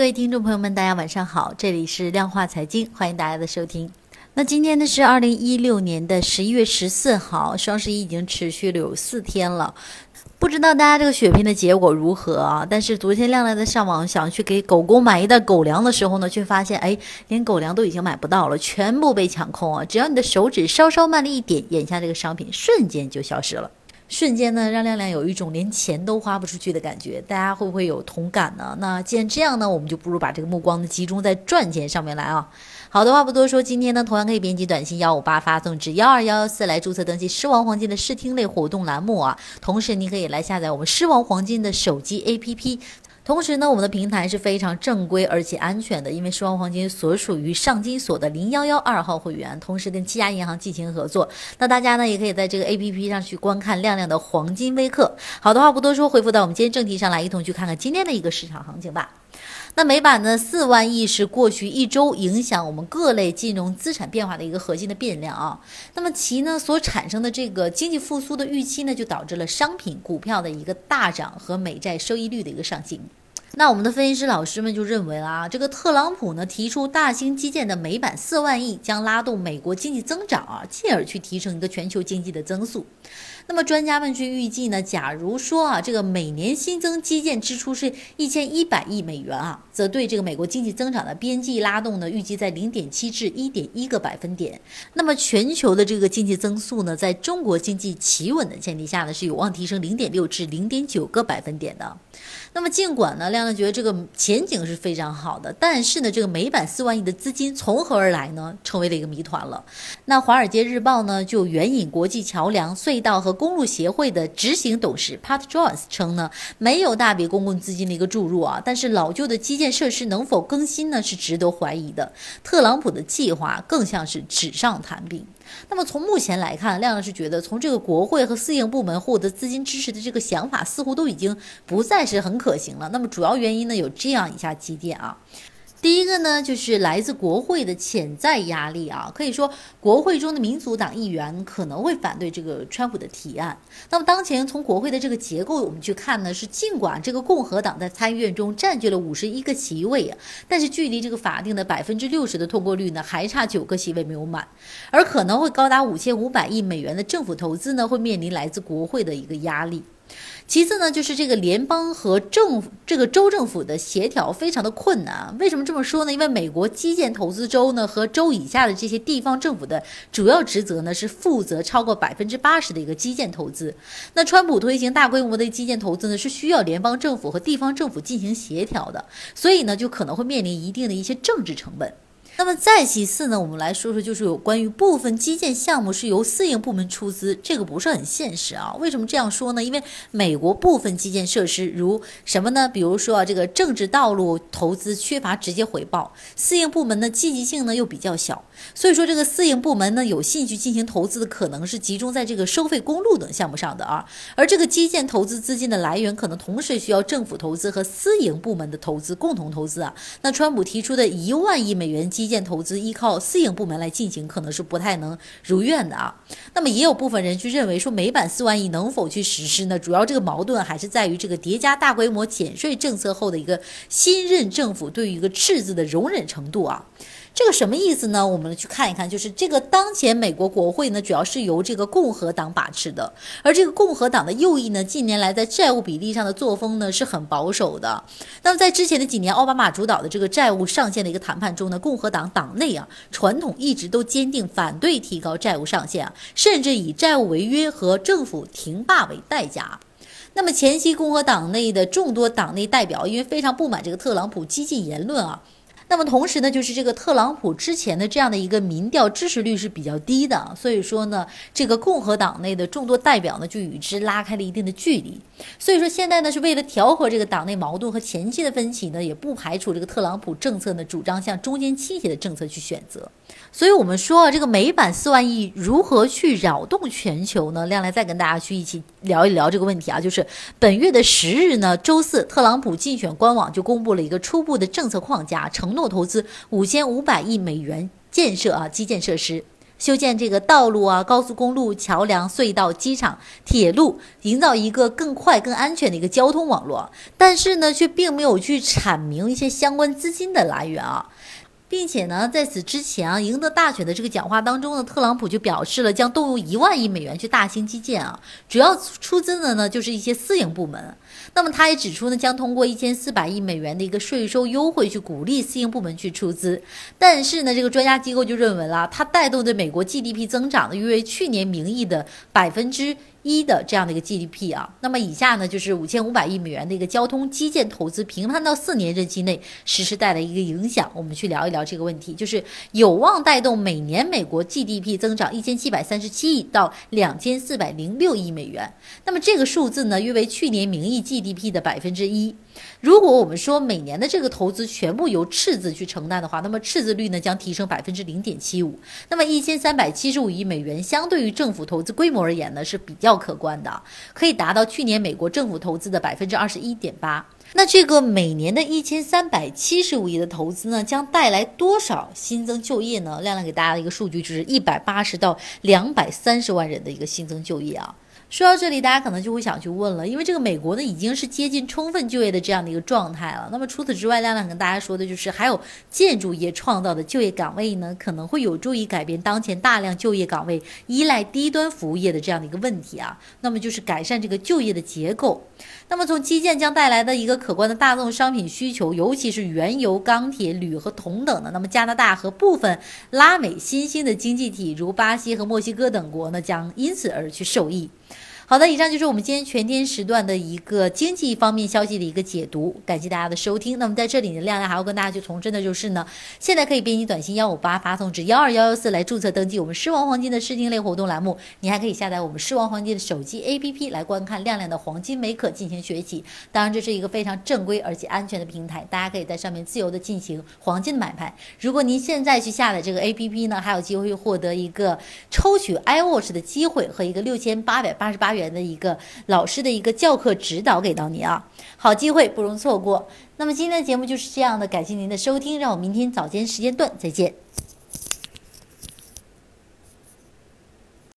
各位听众朋友们，大家晚上好，这里是量化财经，欢迎大家的收听。那今天呢是二零一六年的十一月十四号，双十一已经持续了有四天了，不知道大家这个血拼的结果如何啊？但是昨天亮亮在上网想去给狗狗买一袋狗粮的时候呢，却发现哎，连狗粮都已经买不到了，全部被抢空啊！只要你的手指稍稍慢了一点，眼下这个商品瞬间就消失了。瞬间呢，让亮亮有一种连钱都花不出去的感觉，大家会不会有同感呢？那既然这样呢，我们就不如把这个目光呢集中在赚钱上面来啊。好的话不多说，今天呢同样可以编辑短信幺五八发送至幺二幺幺四来注册登记狮王黄金的视听类活动栏目啊。同时你可以来下载我们狮王黄金的手机 APP。同时呢，我们的平台是非常正规而且安全的，因为狮王黄金所属于上金所的零幺幺二号会员，同时跟七家银行进行合作。那大家呢，也可以在这个 A P P 上去观看亮亮的黄金微课。好的话不多说，回复到我们今天正题上来，一同去看看今天的一个市场行情吧。那美版呢，四万亿是过去一周影响我们各类金融资产变化的一个核心的变量啊。那么其呢所产生的这个经济复苏的预期呢，就导致了商品股票的一个大涨和美债收益率的一个上行。那我们的分析师老师们就认为啊，这个特朗普呢提出大型基建的美版四万亿将拉动美国经济增长啊，进而去提升一个全球经济的增速。那么专家们去预计呢，假如说啊，这个每年新增基建支出是一千一百亿美元啊，则对这个美国经济增长的边际拉动呢，预计在零点七至一点一个百分点。那么全球的这个经济增速呢，在中国经济企稳的前提下呢，是有望提升零点六至零点九个百分点的。那么尽管呢，亮亮觉得这个前景是非常好的，但是呢，这个美版四万亿的资金从何而来呢？成为了一个谜团了。那《华尔街日报》呢，就援引国际桥梁、隧道和公路协会的执行董事 Pat Jones 称呢，没有大笔公共资金的一个注入啊，但是老旧的基建设施能否更新呢，是值得怀疑的。特朗普的计划更像是纸上谈兵。那么从目前来看，亮亮是觉得从这个国会和私营部门获得资金支持的这个想法，似乎都已经不再是很可行了。那么主要原因呢，有这样以下几点啊。第一个呢，就是来自国会的潜在压力啊，可以说国会中的民主党议员可能会反对这个川普的提案。那么当前从国会的这个结构我们去看呢，是尽管这个共和党在参议院中占据了五十一个席位啊，但是距离这个法定的百分之六十的通过率呢，还差九个席位没有满，而可能会高达五千五百亿美元的政府投资呢，会面临来自国会的一个压力。其次呢，就是这个联邦和政府这个州政府的协调非常的困难。为什么这么说呢？因为美国基建投资州呢和州以下的这些地方政府的主要职责呢是负责超过百分之八十的一个基建投资。那川普推行大规模的基建投资呢，是需要联邦政府和地方政府进行协调的，所以呢就可能会面临一定的一些政治成本。那么再其次呢，我们来说说，就是有关于部分基建项目是由私营部门出资，这个不是很现实啊。为什么这样说呢？因为美国部分基建设施如什么呢？比如说啊，这个政治道路投资缺乏直接回报，私营部门的积极性呢又比较小，所以说这个私营部门呢有兴趣进行投资的可能是集中在这个收费公路等项目上的啊。而这个基建投资资金的来源可能同时需要政府投资和私营部门的投资共同投资啊。那川普提出的一万亿美元基建投资依靠私营部门来进行，可能是不太能如愿的啊。那么也有部分人去认为说，美版四万亿能否去实施呢？主要这个矛盾还是在于这个叠加大规模减税政策后的一个新任政府对于一个赤字的容忍程度啊。这个什么意思呢？我们去看一看，就是这个当前美国国会呢，主要是由这个共和党把持的，而这个共和党的右翼呢，近年来在债务比例上的作风呢是很保守的。那么在之前的几年，奥巴马主导的这个债务上限的一个谈判中呢，共和党党内啊，传统一直都坚定反对提高债务上限，甚至以债务违约和政府停罢为代价。那么前期共和党内的众多党内代表，因为非常不满这个特朗普激进言论啊。那么同时呢，就是这个特朗普之前的这样的一个民调支持率是比较低的，所以说呢，这个共和党内的众多代表呢就与之拉开了一定的距离。所以说现在呢是为了调和这个党内矛盾和前期的分歧呢，也不排除这个特朗普政策呢主张向中间倾斜的政策去选择。所以我们说啊，这个美版四万亿如何去扰动全球呢？亮亮再跟大家去一起聊一聊这个问题啊，就是本月的十日呢，周四，特朗普竞选官网就公布了一个初步的政策框架，承诺投资五千五百亿美元建设啊基建设施。修建这个道路啊、高速公路、桥梁、隧道、机场、铁路，营造一个更快、更安全的一个交通网络。但是呢，却并没有去阐明一些相关资金的来源啊。并且呢，在此之前啊，赢得大选的这个讲话当中呢，特朗普就表示了将动用一万亿美元去大型基建啊，主要出资的呢就是一些私营部门。那么他也指出呢，将通过一千四百亿美元的一个税收优惠去鼓励私营部门去出资。但是呢，这个专家机构就认为了，它带动的美国 GDP 增长呢，约为去年名义的百分之。一的这样的一个 GDP 啊，那么以下呢就是五千五百亿美元的一个交通基建投资，平摊到四年任期内实施带来一个影响。我们去聊一聊这个问题，就是有望带动每年美国 GDP 增长一千七百三十七亿到两千四百零六亿美元。那么这个数字呢，约为去年名义 GDP 的百分之一。如果我们说每年的这个投资全部由赤字去承担的话，那么赤字率呢将提升百分之零点七五。那么一千三百七十五亿美元，相对于政府投资规模而言呢是比较较可观的，可以达到去年美国政府投资的百分之二十一点八。那这个每年的一千三百七十五亿的投资呢，将带来多少新增就业呢？亮亮给大家的一个数据就是一百八十到两百三十万人的一个新增就业啊。说到这里，大家可能就会想去问了，因为这个美国呢已经是接近充分就业的这样的一个状态了。那么除此之外，亮亮跟大家说的就是，还有建筑业创造的就业岗位呢，可能会有助于改变当前大量就业岗位依赖低端服务业的这样的一个问题啊。那么就是改善这个就业的结构。那么从基建将带来的一个可观的大宗商品需求，尤其是原油、钢铁、铝和铜等的，那么加拿大和部分拉美新兴的经济体，如巴西和墨西哥等国呢，将因此而去受益。好的，以上就是我们今天全天时段的一个经济方面消息的一个解读，感谢大家的收听。那么在这里呢，亮亮还要跟大家去重申的就是呢，现在可以编辑短信幺五八发送至幺二幺幺四来注册登记我们狮王黄金的试听类活动栏目。你还可以下载我们狮王黄金的手机 APP 来观看亮亮的黄金美可进行学习。当然，这是一个非常正规而且安全的平台，大家可以在上面自由的进行黄金买卖。如果您现在去下载这个 APP 呢，还有机会获得一个抽取 iWatch 的机会和一个六千八百八十八元。的一个老师的一个教课指导给到你啊，好机会不容错过。那么今天的节目就是这样的，感谢您的收听，让我明天早间时间段再见。